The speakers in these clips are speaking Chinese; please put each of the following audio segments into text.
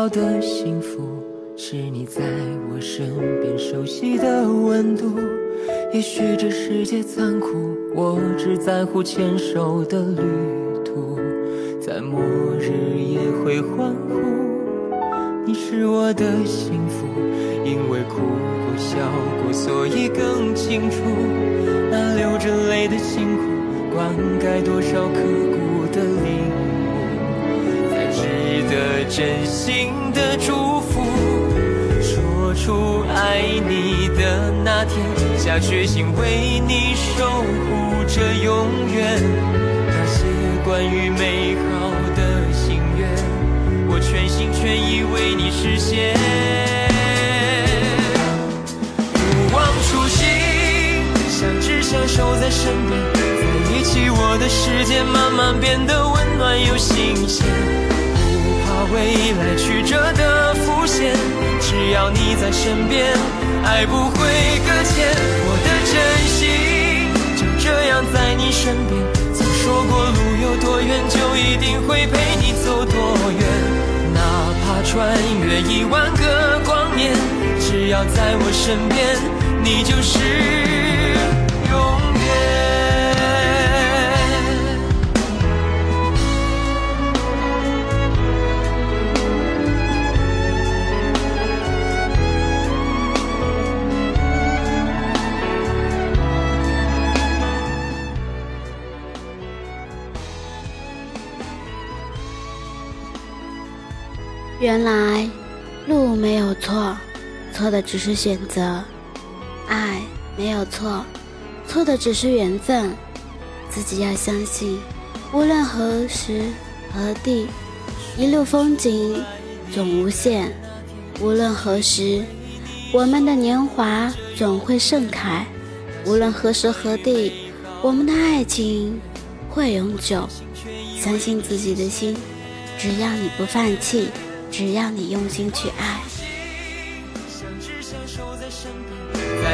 想要的幸福，是你在我身边熟悉的温度。也许这世界残酷，我只在乎牵手的旅途，在末日也会欢呼。你是我的幸福，因为哭过笑过，所以更清楚那流着泪的辛苦，灌溉多少刻骨的领悟，的真心的祝福。说出爱你的那天，下决心为你守护着永远。那些关于美好的心愿，我全心全意为你实现。不忘初心，相知相守在身边，在一起，我的世界慢慢变得温暖又新鲜。不怕未来曲折的浮现，只要你在身边，爱不会搁浅。我的真心就这样在你身边。曾说过路有多远，就一定会陪你走多远。哪怕穿越一万个光年，只要在我身边，你就是错的只是选择；爱没有错，错的只是缘分。自己要相信，无论何时何地，一路风景总无限。无论何时，我们的年华总会盛开。无论何时何地，我们的爱情会永久。相信自己的心，只要你不放弃。只要你用心去爱，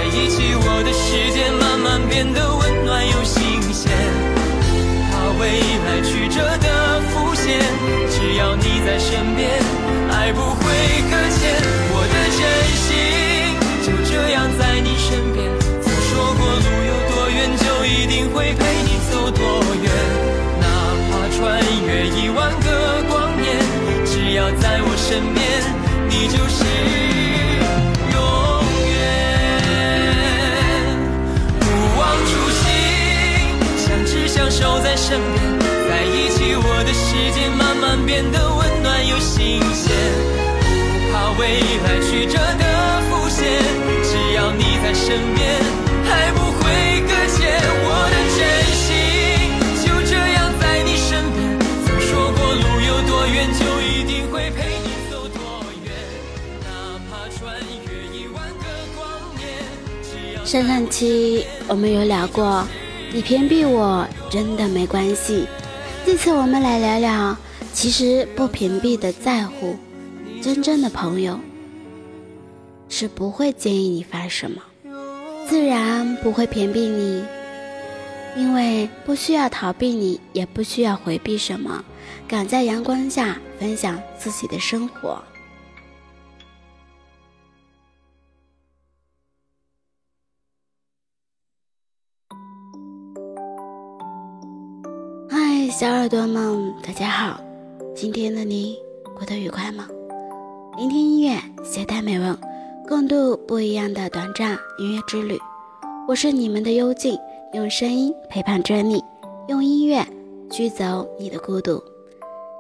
一起，我的世界慢慢变得温暖又新鲜。怕未来曲折的浮现，只要你在身边，爱不会搁浅。我的真心就这样在你身边。曾说过路有多远，就一定会陪你走多远。哪怕穿越一万个光年。只要在我身边，你就是身边，在一起，我的世界慢慢变得温暖又新鲜。不怕未来曲折的浮现，只要你在身边，爱不会搁浅。我的真心就这样在你身边。曾说过路有多远，就一定会陪你走多远。哪怕穿越一万个光年，只要上上期我们有聊过，你屏蔽我真的没关系。这次我们来聊聊，其实不屏蔽的在乎，真正的朋友是不会建议你发什么，自然不会屏蔽你，因为不需要逃避你，也不需要回避什么，敢在阳光下分享自己的生活。小耳朵们，大家好！今天的你过得愉快吗？聆听音乐，携带美文，共度不一样的短暂音乐之旅。我是你们的幽静，用声音陪伴着你，用音乐驱走你的孤独。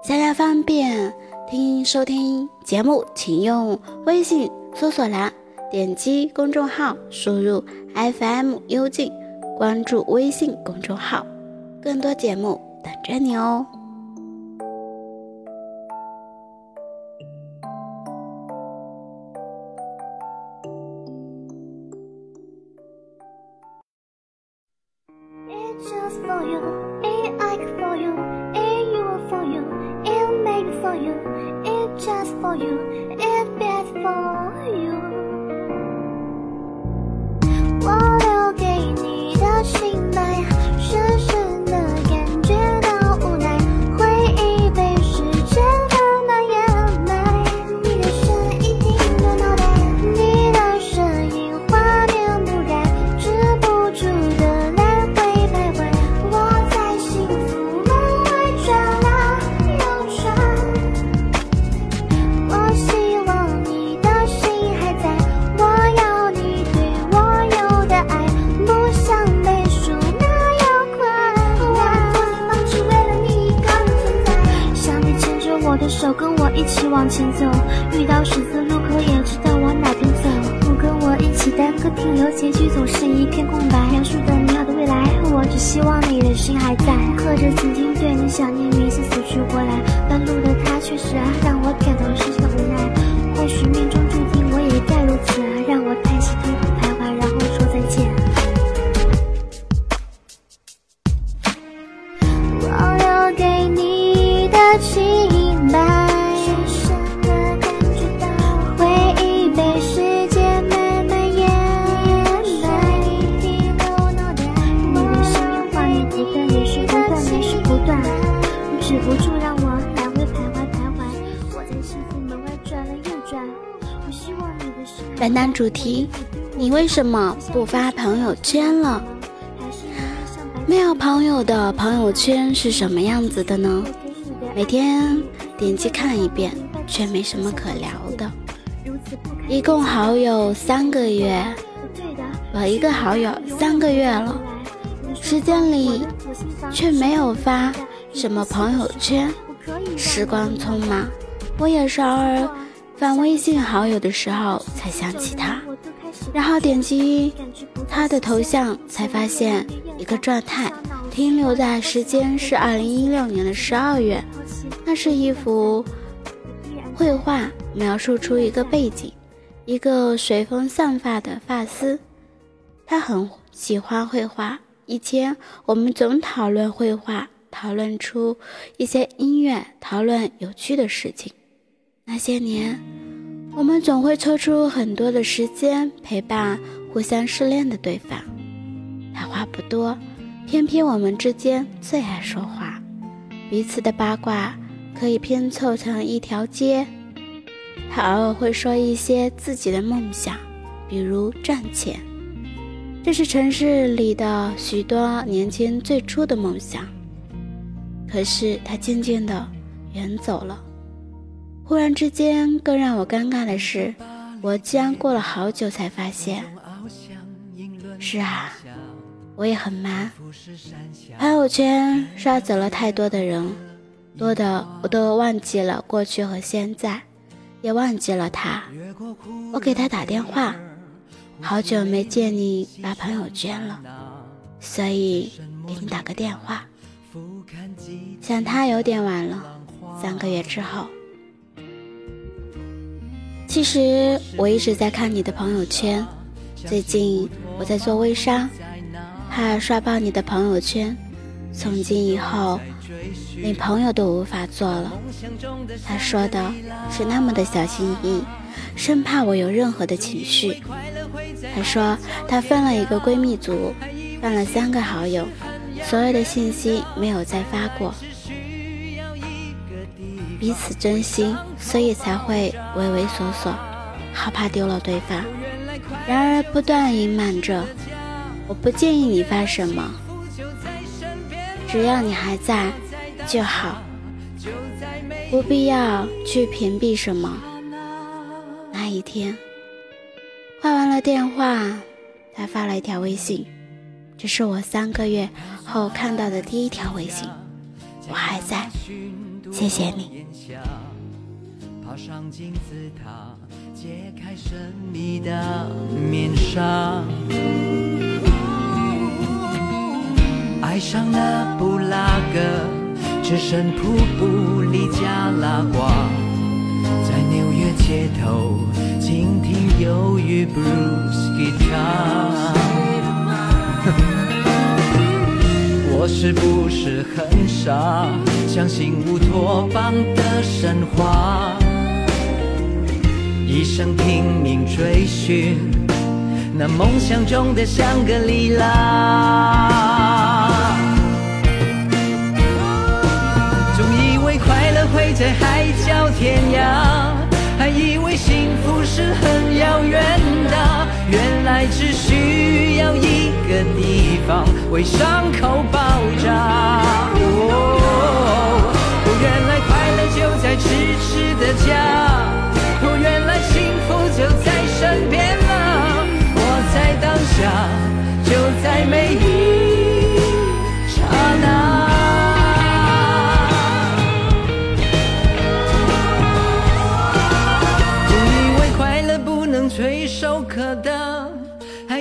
想要方便听收听节目，请用微信搜索栏点击公众号，输入 FM 幽静，关注微信公众号，更多节目等着你哦。主题：你为什么不发朋友圈了？没有朋友的朋友圈是什么样子的呢？每天点击看一遍，却没什么可聊的。一共好友三个月，我一个好友三个月了，时间里却没有发什么朋友圈。时光匆忙，我也是偶尔翻微信好友的时候才想起他，然后点击他的头像，才发现一个状态停留在时间是二零一六年的十二月，那是一幅绘画，描述出一个背景，一个随风散发的发丝。他很喜欢绘画，以前我们总讨论绘画，讨论出一些音乐，讨论有趣的事情。那些年，我们总会抽出很多的时间陪伴互相失恋的对方。他话不多，偏偏我们之间最爱说话，彼此的八卦可以拼凑成一条街。他偶尔会说一些自己的梦想，比如赚钱。这是城市里的许多年轻最初的梦想。可是他渐渐的远走了。忽然之间，更让我尴尬的是，我竟然过了好久才发现。是啊，我也很忙，朋友圈刷走了太多的人，多的我都忘记了过去和现在，也忘记了他。我给他打电话，好久没见你发朋友圈了，所以给你打个电话。想他有点晚了，三个月之后。其实我一直在看你的朋友圈，最近我在做微商，怕刷爆你的朋友圈，从今以后连朋友都无法做了。他说的是那么的小心翼翼，生怕我有任何的情绪。他说他分了一个闺蜜组，换了三个好友，所有的信息没有再发过。彼此真心，所以才会畏畏缩缩，好怕丢了对方。然而不断隐瞒着，我不建议你发什么，只要你还在就好，不必要去屏蔽什么。那一天，挂完了电话，他发了一条微信，这是我三个月后看到的第一条微信，我还在。谢谢你。爬上金字塔，揭开神秘的面纱。爱上了布拉格，置身瀑布里加拉瓜，在纽约街头倾听忧郁 blues guitar。我是不是很傻，相信乌托邦的神话，一生拼命追寻那梦想中的香格里拉。总以为快乐会在海角天涯，还以为幸福是很遥远的，原来只需要一个地方为伤口包扎。哦，原来快乐就在咫尺的家，哦，原来幸福就在身边了。我在当下，就在每一刹那。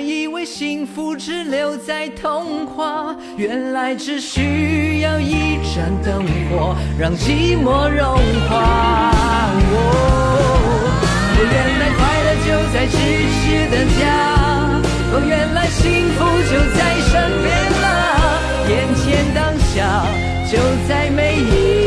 以为幸福只留在童话，原来只需要一盏灯火，让寂寞融化。哦，原来快乐就在咫尺的家，哦，原来幸福就在身边了，眼前当下就在每一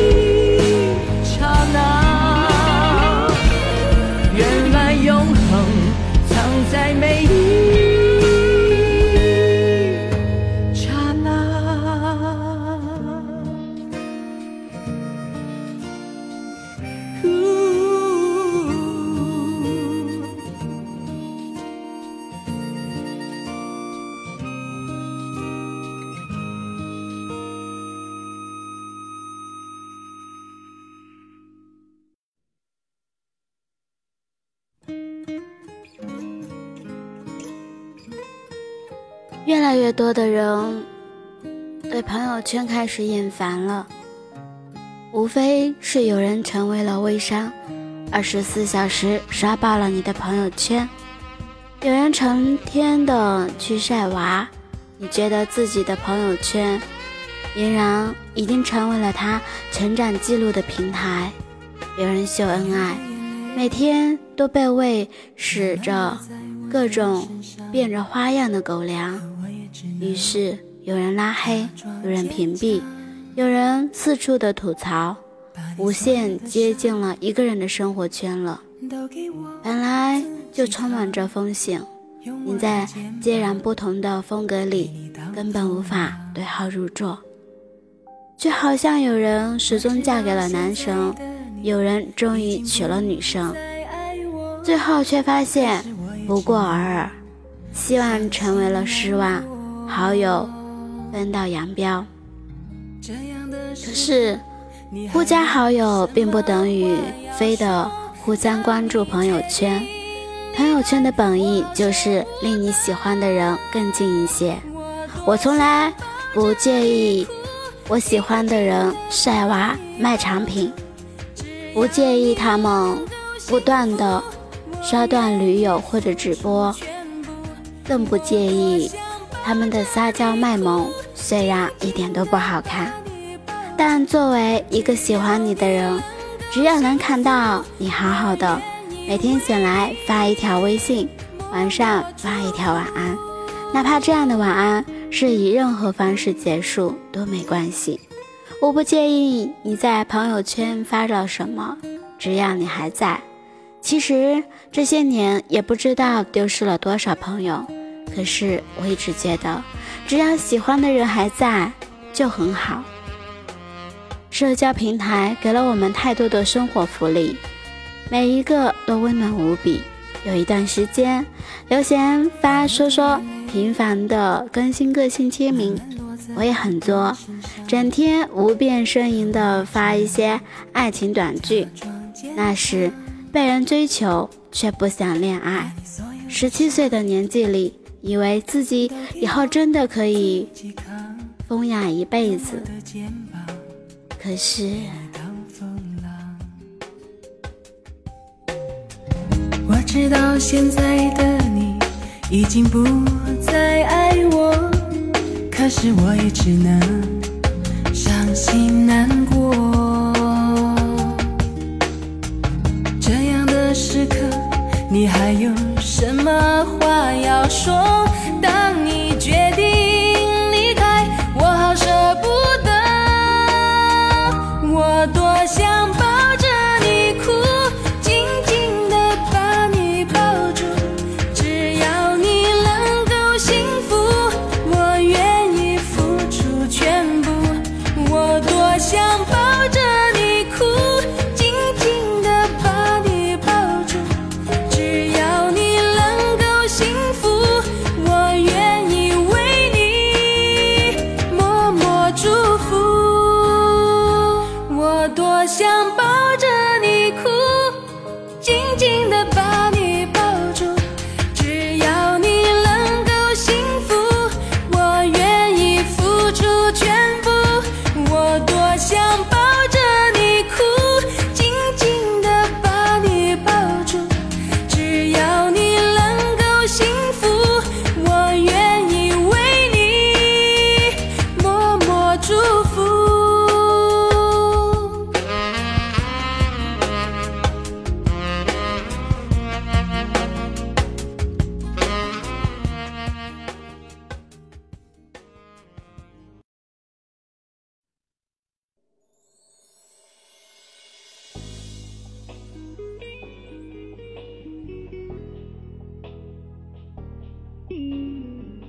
越来越多的人对朋友圈开始厌烦了，无非是有人成为了微商，二十四小时刷爆了你的朋友圈；有人成天的去晒娃，你觉得自己的朋友圈俨然已经成为了他成长记录的平台；有人秀恩爱，每天都被喂使着各种变着花样的狗粮。于是有人拉黑，有人屏蔽，有人四处的吐槽，无限接近了一个人的生活圈了。本来就充满着风险，你在截然不同的风格里根本无法对号入座。就好像有人始终嫁给了男神，有人终于娶了女神，最后却发现不过尔尔，希望成为了失望。好友分道扬镳，可是互加好友并不等于非得互相关注朋友圈。朋友圈的本意就是令你喜欢的人更近一些。我从来不介意我喜欢的人晒娃卖产品，不介意他们不断的刷断驴友或者直播，更不介意。他们的撒娇卖萌虽然一点都不好看，但作为一个喜欢你的人，只要能看到你好好的，每天醒来发一条微信，晚上发一条晚安，哪怕这样的晚安是以任何方式结束都没关系。我不介意你在朋友圈发了什么，只要你还在。其实这些年也不知道丢失了多少朋友。可是我一直觉得，只要喜欢的人还在，就很好。社交平台给了我们太多的生活福利，每一个都温暖无比。有一段时间，刘贤发说说频繁的更新个性签名，我也很作，整天无病呻吟的发一些爱情短剧。那时被人追求，却不想恋爱。十七岁的年纪里。以为自己以后真的可以风雅一辈子，可是我知道现在的你已经不再爱我，可是我也只能伤心难过。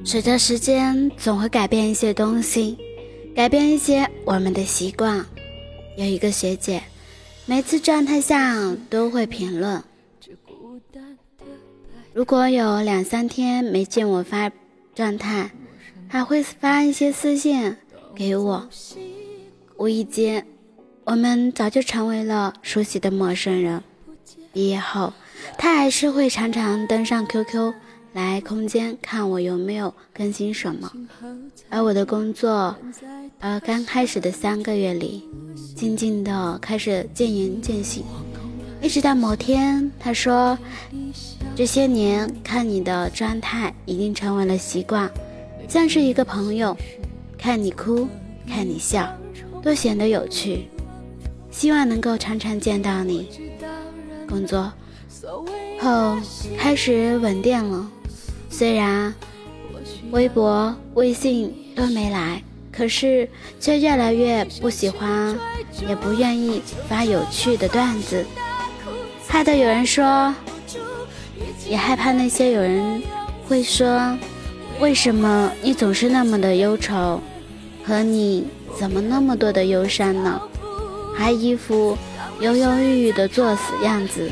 随着时间，总会改变一些东西，改变一些我们的习惯。有一个学姐，每次状态下都会评论。如果有两三天没见我发状态，还会发一些私信给我。无意间，我们早就成为了熟悉的陌生人。毕业后，他还是会常常登上 QQ 来空间看我有没有更新什么。而我的工作，呃，刚开始的三个月里，静静的开始渐言渐行，一直到某天，他说。这些年看你的状态已经成为了习惯，像是一个朋友，看你哭，看你笑，都显得有趣。希望能够常常见到你。工作后开始稳定了，虽然微博、微信都没来，可是却越来越不喜欢，也不愿意发有趣的段子，害得有人说。也害怕那些有人会说，为什么你总是那么的忧愁，和你怎么那么多的忧伤呢？还一副犹犹豫豫的作死样子。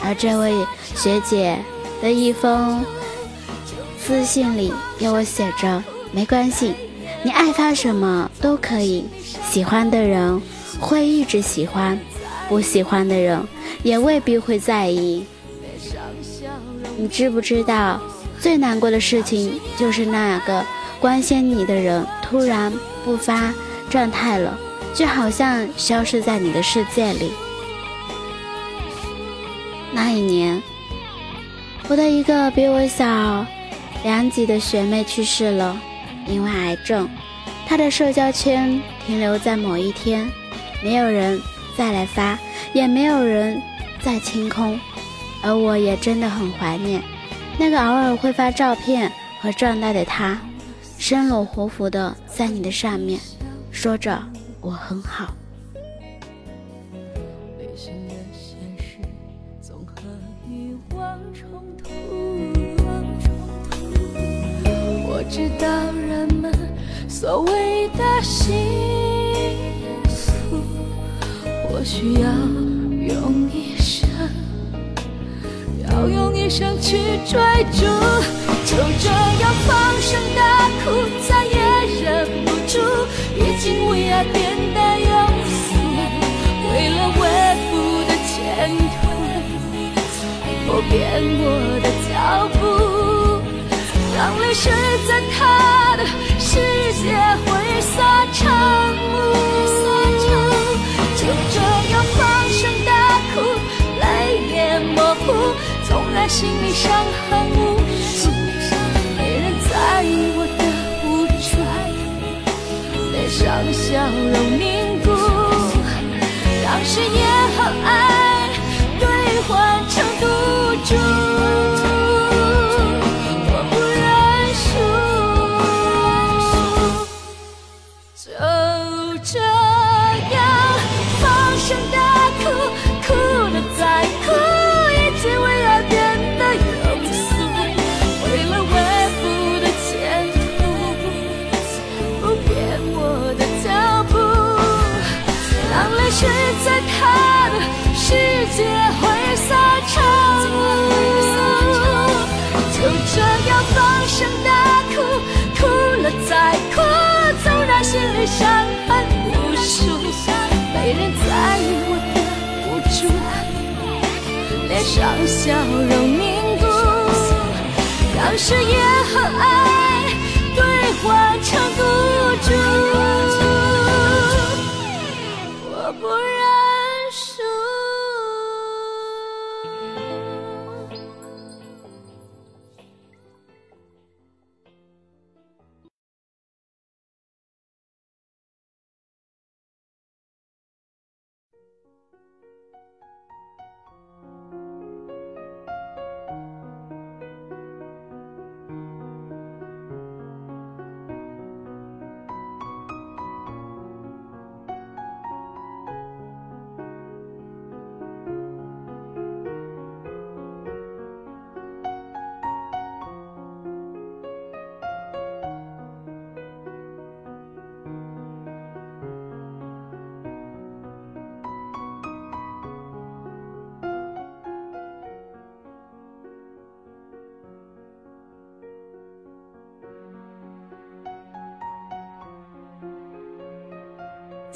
而这位学姐的一封私信里给我写着：没关系，你爱发什么都可以，喜欢的人会一直喜欢，不喜欢的人也未必会在意。你知不知道，最难过的事情就是那个关心你的人突然不发状态了，就好像消失在你的世界里。那一年，我的一个比我小两级的学妹去世了，因为癌症。她的社交圈停留在某一天，没有人再来发，也没有人再清空。而我也真的很怀念那个偶尔会发照片和状态的他，生龙活虎的在你的上面，说着我很好。知道人们所谓的幸福，或许要用一生。要用一生去追逐，就这样放声大哭，再也忍不住，已经为爱变得庸俗，为了微薄的前途，我变我的脚步，是在他的世界挥洒成雾，就这样放声大哭，泪眼模糊。纵然心里伤痕无数，没人在意我的无助，脸上笑容凝固，当誓言和爱让笑容凝固，让誓言和爱兑换成赌注。我不认输。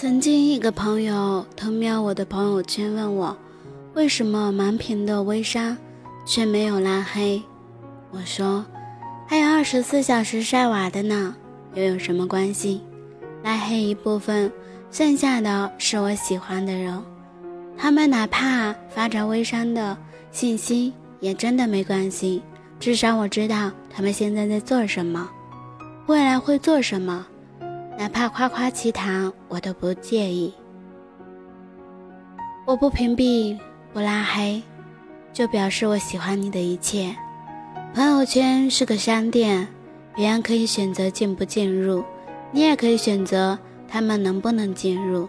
曾经一个朋友偷瞄我的朋友圈，问我为什么满屏的微商却没有拉黑。我说还有二十四小时晒娃的呢，又有什么关系？拉黑一部分，剩下的是我喜欢的人，他们哪怕发着微商的信息，也真的没关系。至少我知道他们现在在做什么，未来会做什么。哪怕夸夸其谈，我都不介意。我不屏蔽，不拉黑，就表示我喜欢你的一切。朋友圈是个商店，别人可以选择进不进入，你也可以选择他们能不能进入。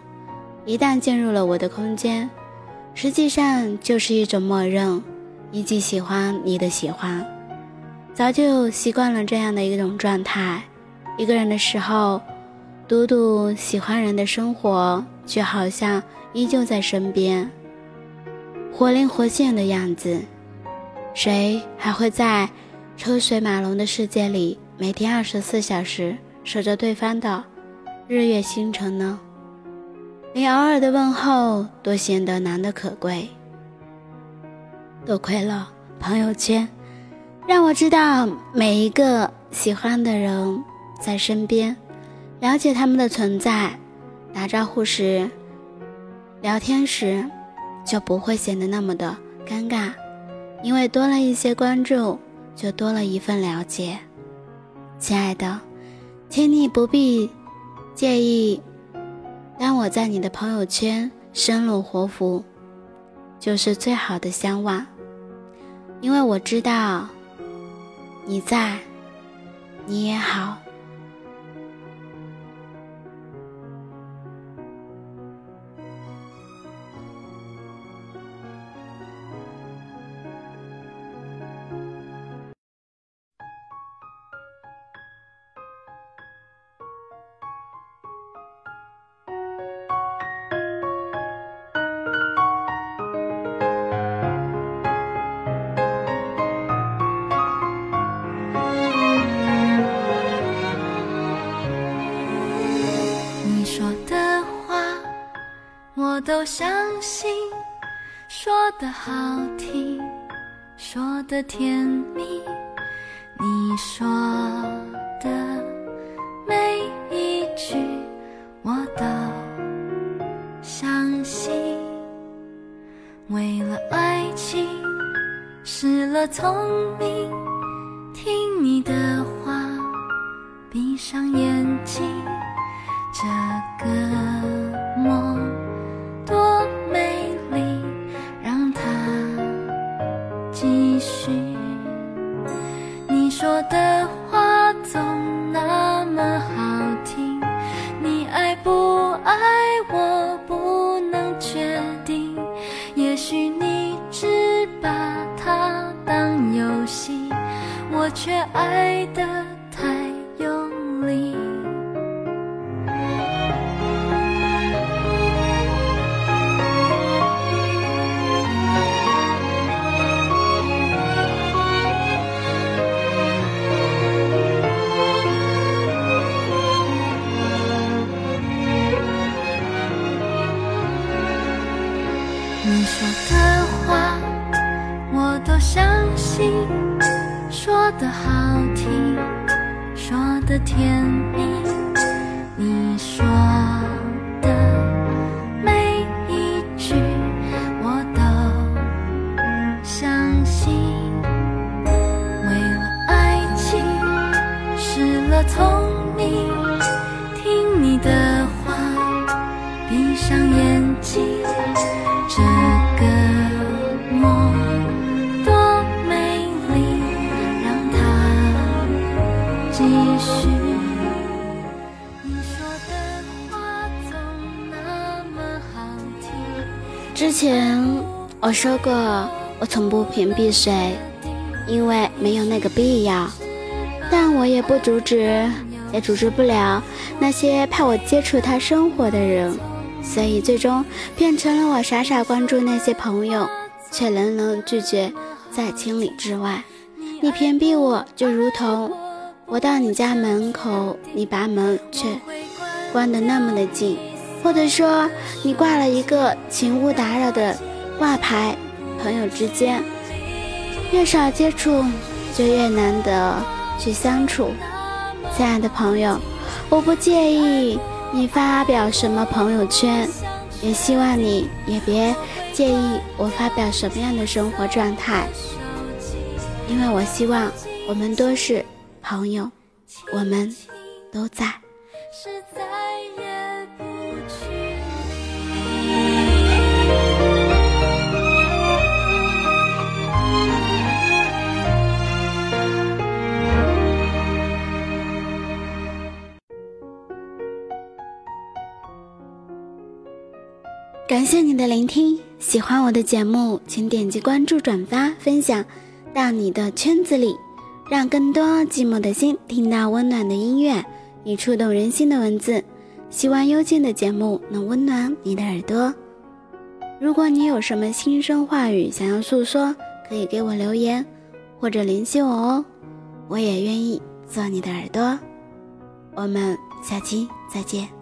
一旦进入了我的空间，实际上就是一种默认，以及喜欢你的喜欢。早就习惯了这样的一种状态。一个人的时候。读读喜欢人的生活，却好像依旧在身边，活灵活现的样子。谁还会在车水马龙的世界里，每天二十四小时守着对方的日月星辰呢？连偶尔的问候都显得难得可贵。多亏了朋友圈，让我知道每一个喜欢的人在身边。了解他们的存在，打招呼时、聊天时，就不会显得那么的尴尬，因为多了一些关注，就多了一份了解。亲爱的，请你不必介意，当我在你的朋友圈生龙活虎，就是最好的相望，因为我知道你在，你也好。都相信，说的好听，说的甜蜜，你说的每一句我都相信。为了爱情失了聪明，听你的话，闭上眼睛，这个爱的太用力。你说的话我都相信。说。的好听，说的甜蜜，你说前我说过，我从不屏蔽谁，因为没有那个必要。但我也不阻止，也阻止不了那些怕我接触他生活的人，所以最终变成了我傻傻关注那些朋友，却冷冷拒绝在千里之外。你屏蔽我，就如同我到你家门口，你把门却关得那么的紧。或者说你挂了一个请勿打扰的挂牌。朋友之间越少接触，就越难得去相处。亲爱的朋友，我不介意你发表什么朋友圈，也希望你也别介意我发表什么样的生活状态，因为我希望我们都是朋友，我们都在。谢你的聆听，喜欢我的节目，请点击关注、转发、分享到你的圈子里，让更多寂寞的心听到温暖的音乐与触动人心的文字。希望幽静的节目能温暖你的耳朵。如果你有什么心声话语想要诉说，可以给我留言或者联系我哦，我也愿意做你的耳朵。我们下期再见。